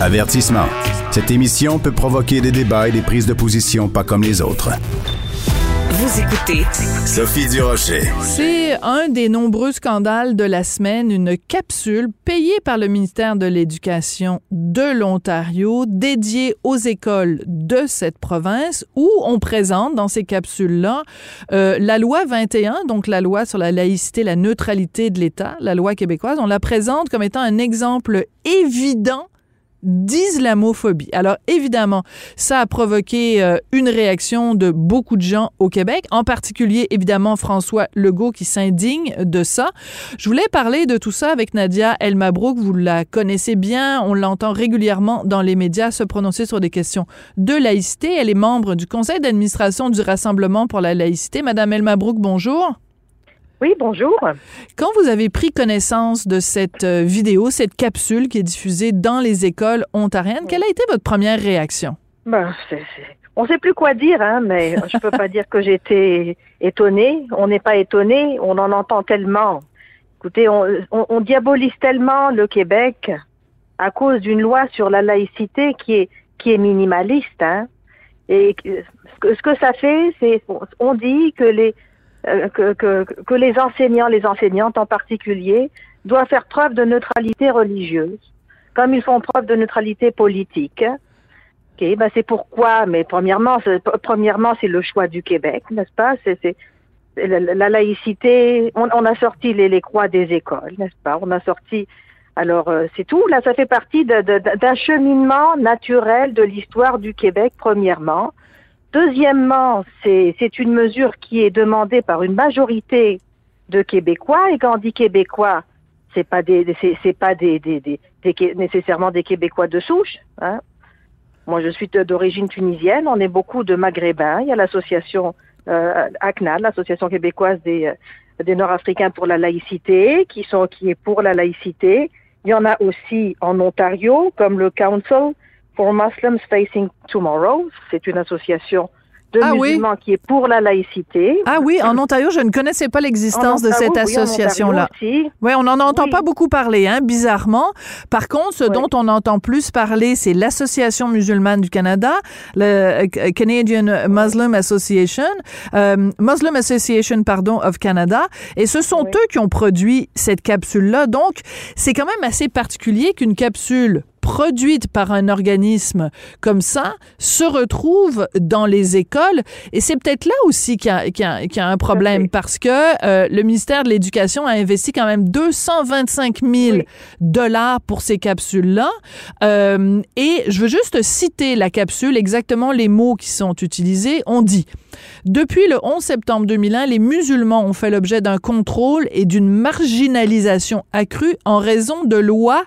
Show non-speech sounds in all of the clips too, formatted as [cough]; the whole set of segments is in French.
Avertissement. Cette émission peut provoquer des débats et des prises de position pas comme les autres. Vous écoutez Sophie Durocher. C'est un des nombreux scandales de la semaine, une capsule payée par le ministère de l'Éducation de l'Ontario, dédiée aux écoles de cette province, où on présente dans ces capsules-là euh, la loi 21, donc la loi sur la laïcité, la neutralité de l'État, la loi québécoise. On la présente comme étant un exemple évident d'islamophobie. Alors évidemment, ça a provoqué euh, une réaction de beaucoup de gens au Québec, en particulier évidemment François Legault qui s'indigne de ça. Je voulais parler de tout ça avec Nadia Elmabrook, vous la connaissez bien, on l'entend régulièrement dans les médias se prononcer sur des questions de laïcité. Elle est membre du conseil d'administration du Rassemblement pour la laïcité. Madame Elmabrook, bonjour. Oui, bonjour. Quand vous avez pris connaissance de cette euh, vidéo, cette capsule qui est diffusée dans les écoles ontariennes, quelle a été votre première réaction? Ben, on ne sait plus quoi dire, hein, mais [laughs] je ne peux pas dire que j'étais étonnée. On n'est pas étonné, on en entend tellement. Écoutez, on, diabolise tellement le Québec à cause d'une loi sur la laïcité qui est, qui est minimaliste. Hein. Et ce que, ce que ça fait, c'est on dit que les que, que, que, les enseignants, les enseignantes en particulier, doivent faire preuve de neutralité religieuse, comme ils font preuve de neutralité politique. Okay, ben c'est pourquoi, mais premièrement, premièrement, c'est le choix du Québec, n'est-ce pas? C'est la, la, laïcité. On, on, a sorti les, les croix des écoles, n'est-ce pas? On a sorti. Alors euh, c'est tout. Là, ça fait partie d'un cheminement naturel de l'histoire du Québec, premièrement. Deuxièmement, c'est une mesure qui est demandée par une majorité de Québécois et quand on dit Québécois, c'est pas des pas des, des, des, nécessairement des Québécois de souche. Hein. Moi, je suis d'origine tunisienne. On est beaucoup de Maghrébins. Il y a l'association euh, ACNAL, l'association québécoise des euh, des Nord-Africains pour la laïcité, qui sont qui est pour la laïcité. Il y en a aussi en Ontario, comme le Council for Muslims Facing Tomorrow. C'est une association de ah musulmans qui est pour la laïcité. Ah oui, en Ontario, je ne connaissais pas l'existence de cette association-là. Oui, on n'en entend pas beaucoup parler, hein, bizarrement. Par contre, ce dont on entend plus parler, c'est l'Association musulmane du Canada, le euh, Canadian Muslim Association, euh, Muslim Association, pardon, of Canada, et ce sont eux qui ont produit cette capsule-là. Donc, c'est quand même assez particulier qu'une capsule produite par un organisme comme ça se retrouve dans les écoles. Et c'est peut-être là aussi qu'il y, y, a un problème parce que euh, le ministère de l'Éducation a investi quand même 225 000 dollars pour ces capsules-là. Euh, et je veux juste citer la capsule, exactement les mots qui sont utilisés. On dit, depuis le 11 septembre 2001, les musulmans ont fait l'objet d'un contrôle et d'une marginalisation accrue en raison de lois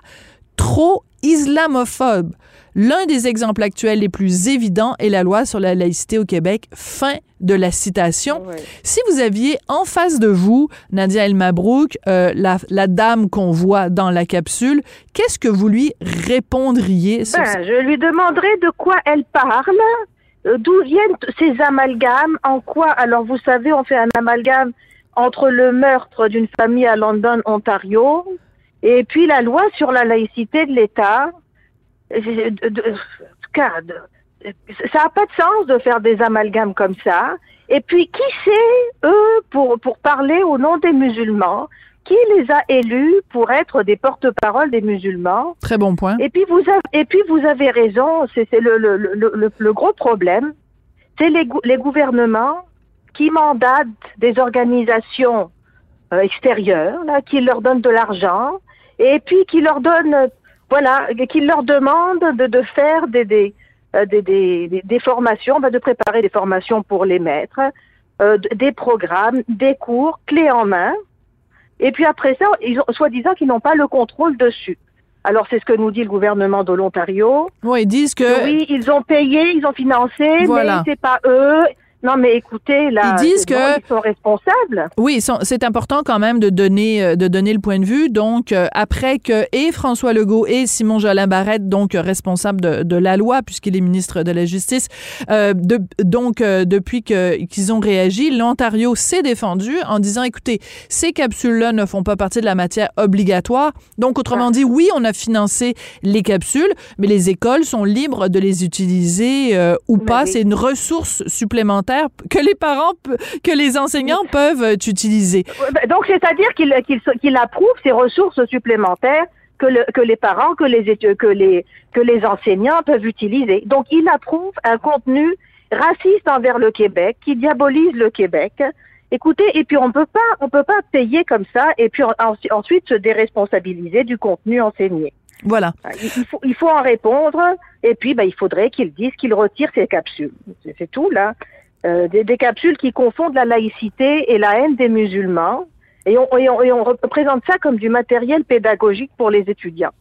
trop islamophobe. L'un des exemples actuels les plus évidents est la loi sur la laïcité au Québec. Fin de la citation. Si vous aviez en face de vous Nadia El Mabrouk, euh, la, dame qu'on voit dans la capsule, qu'est-ce que vous lui répondriez ben, Je lui demanderais de quoi elle parle, euh, d'où viennent ces amalgames, en quoi. Alors vous savez, on fait un amalgame entre le meurtre d'une famille à London, Ontario, et puis la loi sur la laïcité de l'État, ça n'a pas de sens de faire des amalgames comme ça. Et puis qui c'est, eux, pour, pour parler au nom des musulmans? Qui les a élus pour être des porte-parole des musulmans? Très bon point. Et puis vous avez, et puis vous avez raison, c'est le, le, le, le, gros problème, c'est les, les gouvernements qui mandatent des organisations euh, extérieures, là, qui leur donnent de l'argent, et puis qui leur donne, voilà, qui leur demande de, de faire des, des, euh, des, des, des, formations, ben de préparer des formations pour les maîtres, euh, des programmes, des cours, clés en main. Et puis après ça, ils ont, soi-disant qu'ils n'ont pas le contrôle dessus. Alors c'est ce que nous dit le gouvernement de l'Ontario. Oui, ils disent que oui, ils ont payé, ils ont financé, mais c'est pas eux. Non, mais écoutez, là, ils disent que ils sont responsables. Oui, c'est important quand même de donner euh, de donner le point de vue. Donc, euh, après que et François Legault et Simon Jolin Barrette, donc responsable de, de la loi puisqu'il est ministre de la Justice, euh, de, donc euh, depuis que qu'ils ont réagi, l'Ontario s'est défendu en disant, écoutez, ces capsules-là ne font pas partie de la matière obligatoire. Donc, autrement dit, oui, on a financé les capsules, mais les écoles sont libres de les utiliser ou pas. C'est une ressource supplémentaire que les parents, que les enseignants peuvent euh, utiliser. Ben, donc, c'est-à-dire qu'il qu'il approuve ces ressources supplémentaires que, le, que les parents, que les, que, les, que les enseignants peuvent utiliser. Donc, il approuve un contenu raciste envers le Québec, qui diabolise le Québec. Écoutez, et puis on peut pas, on peut pas payer comme ça, et puis ensuite se déresponsabiliser du contenu enseigné. Voilà. Il faut, il faut en répondre, et puis ben, il faudrait qu'il dise qu'il retire ses capsules. C'est tout là. Euh, des, capsules qui confondent la laïcité et la haine des musulmans. Et on, et on, représente ça comme du matériel pédagogique pour les étudiants.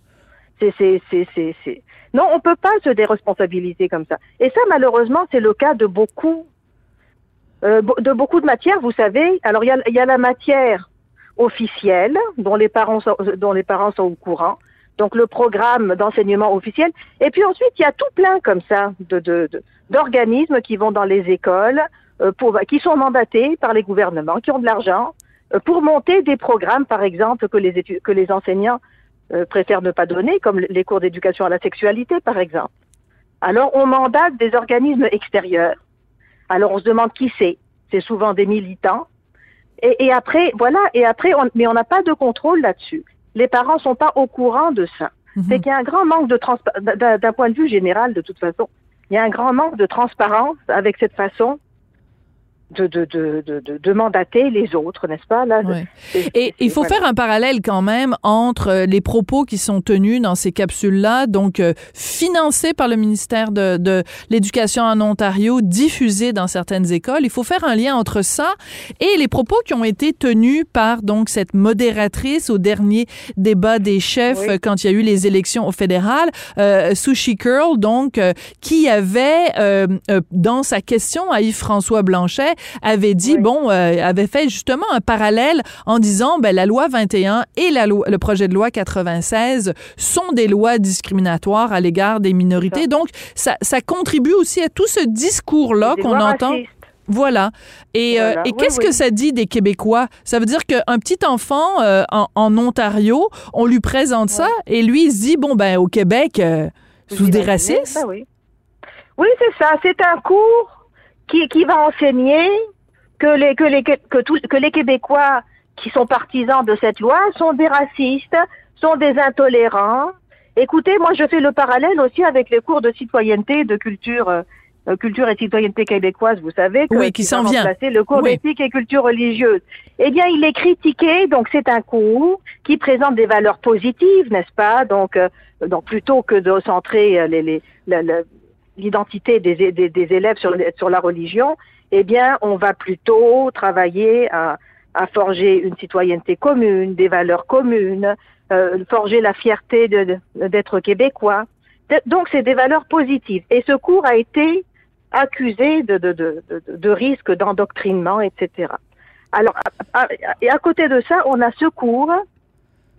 C'est, c'est, c'est, c'est, Non, on peut pas se déresponsabiliser comme ça. Et ça, malheureusement, c'est le cas de beaucoup, euh, de beaucoup de matières. Vous savez, alors il y a, y a la matière officielle dont les parents sont, dont les parents sont au courant. Donc le programme d'enseignement officiel. Et puis ensuite, il y a tout plein comme ça de, de, de d'organismes qui vont dans les écoles, euh, pour, qui sont mandatés par les gouvernements, qui ont de l'argent, euh, pour monter des programmes, par exemple, que les, que les enseignants euh, préfèrent ne pas donner, comme les cours d'éducation à la sexualité, par exemple. Alors, on mandate des organismes extérieurs. Alors, on se demande qui c'est. C'est souvent des militants. Et, et, après, voilà, et après, on, mais on n'a pas de contrôle là-dessus. Les parents sont pas au courant de ça. Mhm. C'est qu'il y a un grand manque de transparence, d'un point de vue général, de toute façon il y a un grand manque de transparence avec cette façon de, de, de, de, de mandater les autres, n'est-ce pas? Là, Et il faut faire un parallèle quand même entre euh, les propos qui sont tenus dans ces capsules-là, donc euh, financées par le ministère de, de l'Éducation en Ontario, diffusées dans certaines écoles. Il faut faire un lien entre ça et les propos qui ont été tenus par donc cette modératrice au dernier débat des chefs quand il y a eu les élections au fédéral, euh, Sushi Curl, donc, euh, qui avait dans sa question à Yves-François Blanchet avait dit, bon, euh, avait fait justement un parallèle en disant, ben, la loi 21 et la loi, le projet de loi 96 sont des lois discriminatoires à l'égard des minorités. Donc, ça, ça contribue aussi à tout ce discours-là qu'on entend. Voilà. Et, euh, et qu'est-ce que ça dit des Québécois? Ça veut dire qu'un petit enfant euh, en, Ontario, on lui présente ça et lui, il se dit, bon, ben, au Québec, sous des racistes? oui, oui c'est ça. C'est un cours qui, qui va enseigner que les, que, les, que, tout, que les Québécois qui sont partisans de cette loi sont des racistes, sont des intolérants. Écoutez, moi je fais le parallèle aussi avec les cours de citoyenneté, de culture, euh, culture et citoyenneté québécoise, vous savez, que, oui, qui s'en vient. Le cours d'éthique et culture religieuse. Eh bien, il est critiqué, donc c'est un cours qui présente des valeurs positives, n'est-ce pas? Donc, euh, donc plutôt que de centrer euh, les, les, l'identité des, des, des, élèves sur, sur la religion, eh bien, on va plutôt travailler à, à forger une citoyenneté commune, des valeurs communes, euh, forger la fierté d'être québécois. Donc, c'est des valeurs positives. Et ce cours a été accusé de, de, de, de risques d'endoctrinement, etc. Alors, et à côté de ça, on a ce cours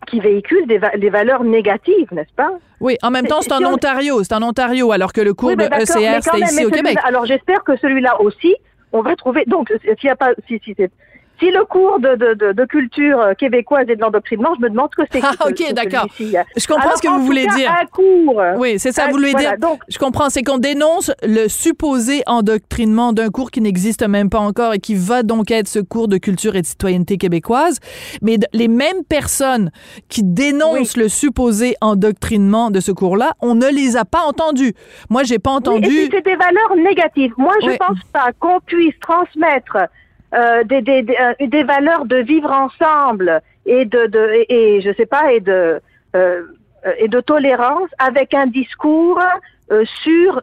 qui véhicule des, des valeurs négatives, n'est-ce pas? Oui, en même temps, c'est en Ontario, c'est en Ontario, alors que le cours de ECR, c'est ici au Québec. Alors, j'espère que celui-là aussi, on va trouver. Donc, s'il n'y a pas, si, si si le cours de, de, de, de culture québécoise et de l'endoctrinement, je me demande ce que c'est. Ah, ok, d'accord. Je comprends ce que vous voulez dire. Un cours. Oui, c'est ça, vous voulez dire. Donc, je comprends, c'est qu'on dénonce le supposé endoctrinement d'un cours qui n'existe même pas encore et qui va donc être ce cours de culture et de citoyenneté québécoise. Mais les mêmes personnes qui dénoncent le supposé endoctrinement de ce cours-là, on ne les a pas entendues. Moi, j'ai pas entendu. Oui, c'est des valeurs négatives. Moi, je pense pas qu'on puisse transmettre euh, des, des, euh, des, valeurs de vivre ensemble et de, de et, je sais pas et de euh, et de tolérance avec un discours euh, sur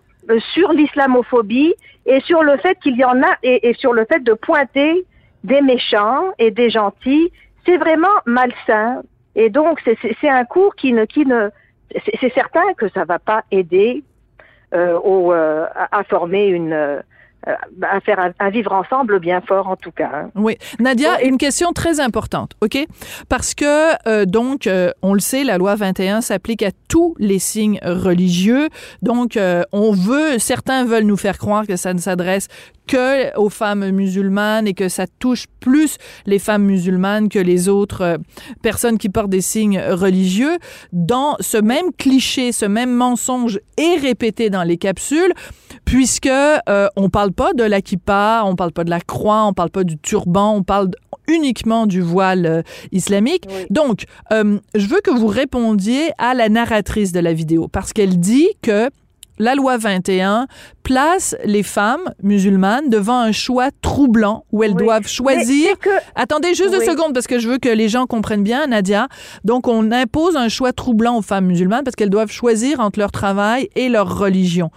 sur l'islamophobie et sur le fait qu'il y en a et, et, sur le fait de pointer des méchants et des gentils, c'est vraiment malsain. Et donc c'est un cours qui ne qui ne c'est certain que ça va pas aider au, à, à, former une à faire vivre ensemble bien fort en tout cas. Hein. Oui, Nadia, une question très importante, ok? Parce que donc on le sait, la loi 21 s'applique à tous les signes religieux. Donc on veut, certains veulent nous faire croire que ça ne s'adresse que aux femmes musulmanes et que ça touche plus les femmes musulmanes que les autres euh, personnes qui portent des signes religieux. Dans ce même cliché, ce même mensonge est répété dans les capsules, puisque euh, on parle pas de la kippa, on parle pas de la croix, on parle pas du turban, on parle uniquement du voile euh, islamique. Donc, je veux que vous répondiez à la narratrice de la vidéo parce qu'elle dit que la loi 21 place les femmes musulmanes devant un choix troublant où elles doivent choisir. Attendez juste deux secondes parce que je veux que les gens comprennent bien, Nadia. Donc, on impose un choix troublant aux femmes musulmanes parce qu'elles doivent choisir entre leur travail et leur religion.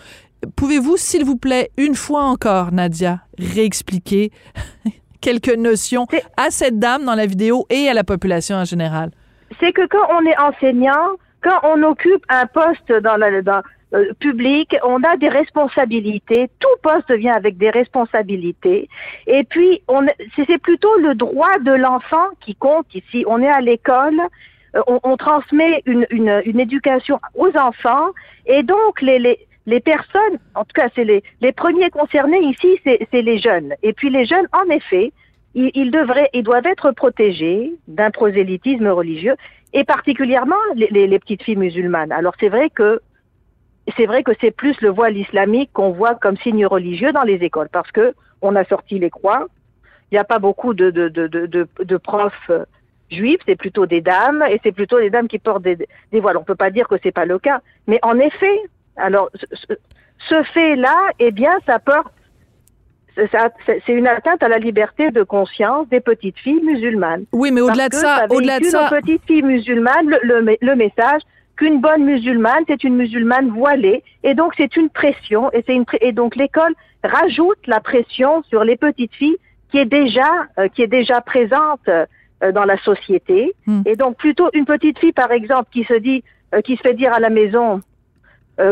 Pouvez-vous, s'il vous plaît, une fois encore, Nadia, réexpliquer [laughs] quelques notions à cette dame dans la vidéo et à la population en général? C'est que quand on est enseignant, quand on occupe un poste dans la, dans, euh, public, on a des responsabilités. Tout poste vient avec des responsabilités. Et puis, c'est plutôt le droit de l'enfant qui compte ici. On est à l'école, euh, on, transmet une, une, éducation aux enfants, et donc les, les, les personnes, en tout cas, c'est les, les premiers concernés ici, c'est les jeunes. Et puis les jeunes, en effet, ils, devraient, ils doivent être protégés d'un prosélytisme religieux, et particulièrement les petites filles musulmanes. Alors c'est vrai que c'est vrai que c'est plus le voile islamique qu'on voit comme signe religieux dans les écoles, parce que on a sorti les croix. Il n'y a pas beaucoup de, de, de, de, de profs euh, juifs, c'est plutôt des dames, et c'est plutôt des dames qui portent des, des voiles. On peut pas dire que c'est pas le cas, mais en effet, alors ce, fait-là, eh bien, ça porte, c'est une atteinte à la liberté de conscience des petites filles musulmanes. Oui, mais au-delà de ça, au-delà de ça, aux petites filles musulmanes, le, le, le message qu'une bonne musulmane, c'est une musulmane voilée, et donc c'est une pression, et, c'est une et donc l'école rajoute la pression sur les petites filles qui est déjà euh, qui est déjà présente euh, dans la société, hmm. et donc plutôt une petite fille par exemple qui se dit euh, qui se fait dire à la maison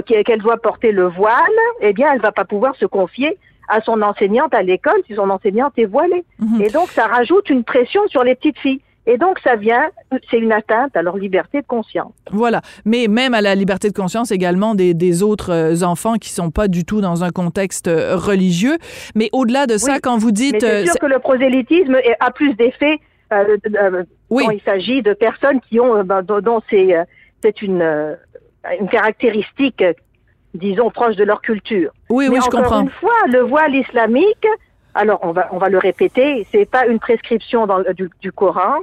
qu'elle doit porter le voile, eh bien elle va pas pouvoir se confier à son enseignante à l'école si son enseignante est voilée, hmm. et donc ça rajoute une pression sur les petites filles. Et donc, ça vient, c'est une atteinte à leur liberté de conscience. Voilà. Mais même à la liberté de conscience également des, des autres euh, enfants qui sont pas du tout dans un contexte euh, religieux. Mais au-delà de ça, quand vous dites... c'est euh, sûr que le prosélytisme a plus d'effet euh, oui. quand il s'agit de personnes qui ont, ben, dont c'est, c'est une, une caractéristique, disons, proche de leur culture. Oui, oui, je comprends. une fois, le voile islamique, alors on va on va le répéter, c'est pas une prescription dans, du, du Coran,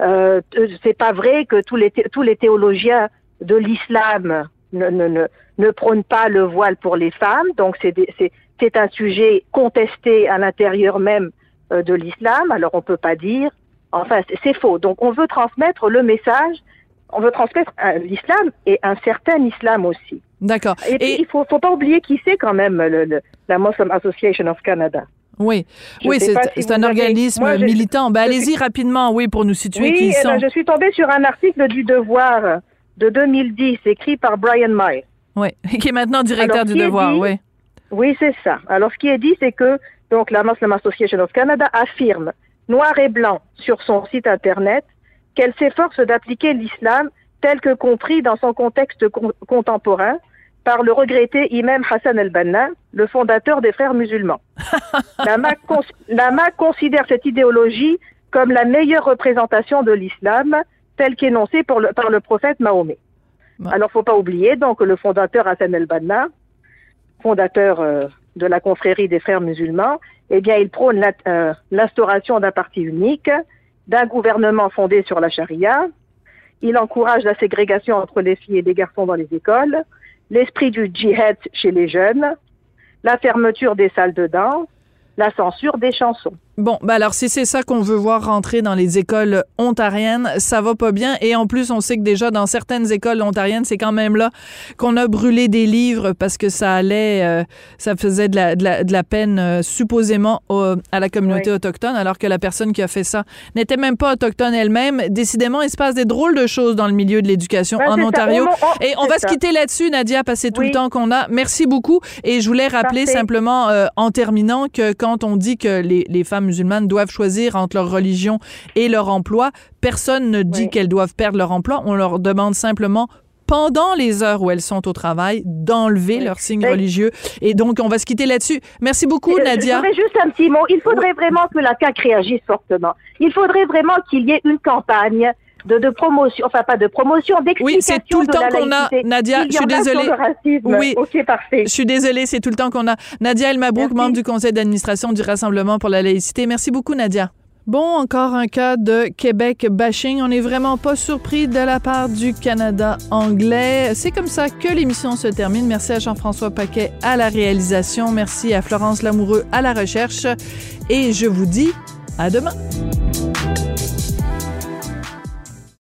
euh, c'est pas vrai que tous les, tous les théologiens de l'islam ne, ne, ne, ne, prônent pas le voile pour les femmes. Donc c'est un sujet contesté à l'intérieur même euh, de l'islam. Alors on peut pas dire. Enfin, c'est faux. Donc on veut transmettre le message. On veut transmettre l'islam et un certain islam aussi. D'accord. Et, il faut, faut pas oublier qui c'est quand même le, la Muslim Association of Canada. Oui, oui, c'est un organisme militant. Ben, allez-y rapidement, oui, pour nous situer qui eh sont. Ben, je suis tombée sur un article du Devoir de 2010, écrit par Brian May. Oui, [laughs] qui est maintenant directeur du Devoir, oui. Oui, c'est ça. Alors, ce qui est dit, c'est que donc la Muslim Association of Canada affirme noir et blanc sur son site internet qu'elle s'efforce d'appliquer l'islam tel que compris dans son contexte contemporain par le regretté imam Hassan el-Banna, le fondateur des frères musulmans. [laughs] la, MAC considère cette idéologie comme la meilleure représentation de l'islam telle qu'énoncée par le prophète Mahomet. Alors, Alors, faut pas oublier donc le fondateur Hassan el-Banna, fondateur euh, de la confrérie des frères musulmans, eh bien, il prône euh, l'instauration d'un parti unique, d'un gouvernement fondé sur la charia. Il encourage la ségrégation entre les filles et les garçons dans les écoles l'esprit du djihad chez les jeunes, la fermeture des salles de danse, la censure des chansons. Bon, ben alors si c'est ça qu'on veut voir rentrer dans les écoles ontariennes, ça va pas bien. Et en plus, on sait que déjà dans certaines écoles ontariennes, c'est quand même là qu'on a brûlé des livres parce que ça allait, euh, ça faisait de la, de la, peine euh, supposément à la communauté autochtone, alors que la personne qui a fait ça n'était même pas autochtone elle-même. Décidément, il se passe des drôles de choses dans le milieu de l'éducation en Ontario. et on va se quitter là-dessus, Nadia, passer tout le temps qu'on a. Merci beaucoup. Et je voulais rappeler simplement euh, en terminant que quand on dit que les, les femmes musulmanes doivent choisir entre leur religion et leur emploi. Personne ne dit qu'elles doivent perdre leur emploi. On leur demande simplement pendant les heures où elles sont au travail, d'enlever leur signe religieux. Et donc, on va se quitter là-dessus. Merci beaucoup, Nadia. Je voudrais juste un petit mot. Il faudrait vraiment que la CAQ réagisse fortement. Il faudrait vraiment qu'il y ait une campagne de, de, promotion, enfin pas de promotion, d'explication. Oui, c'est tout le temps qu'on a, Nadia. Je suis désolée. Oui, ok, parfait. Je suis désolée, c'est tout le temps qu'on a. Nadia Elmabrouk, membre du conseil d'administration du Rassemblement pour la laïcité. Merci beaucoup, Nadia. Bon, encore un cas de Québec bashing. On n'est vraiment pas surpris de la part du Canada anglais. C'est comme ça que l'émission se termine. Merci à Jean-François Paquet à la réalisation. Merci à Florence Lamoureux à la recherche. Et je vous dis à demain.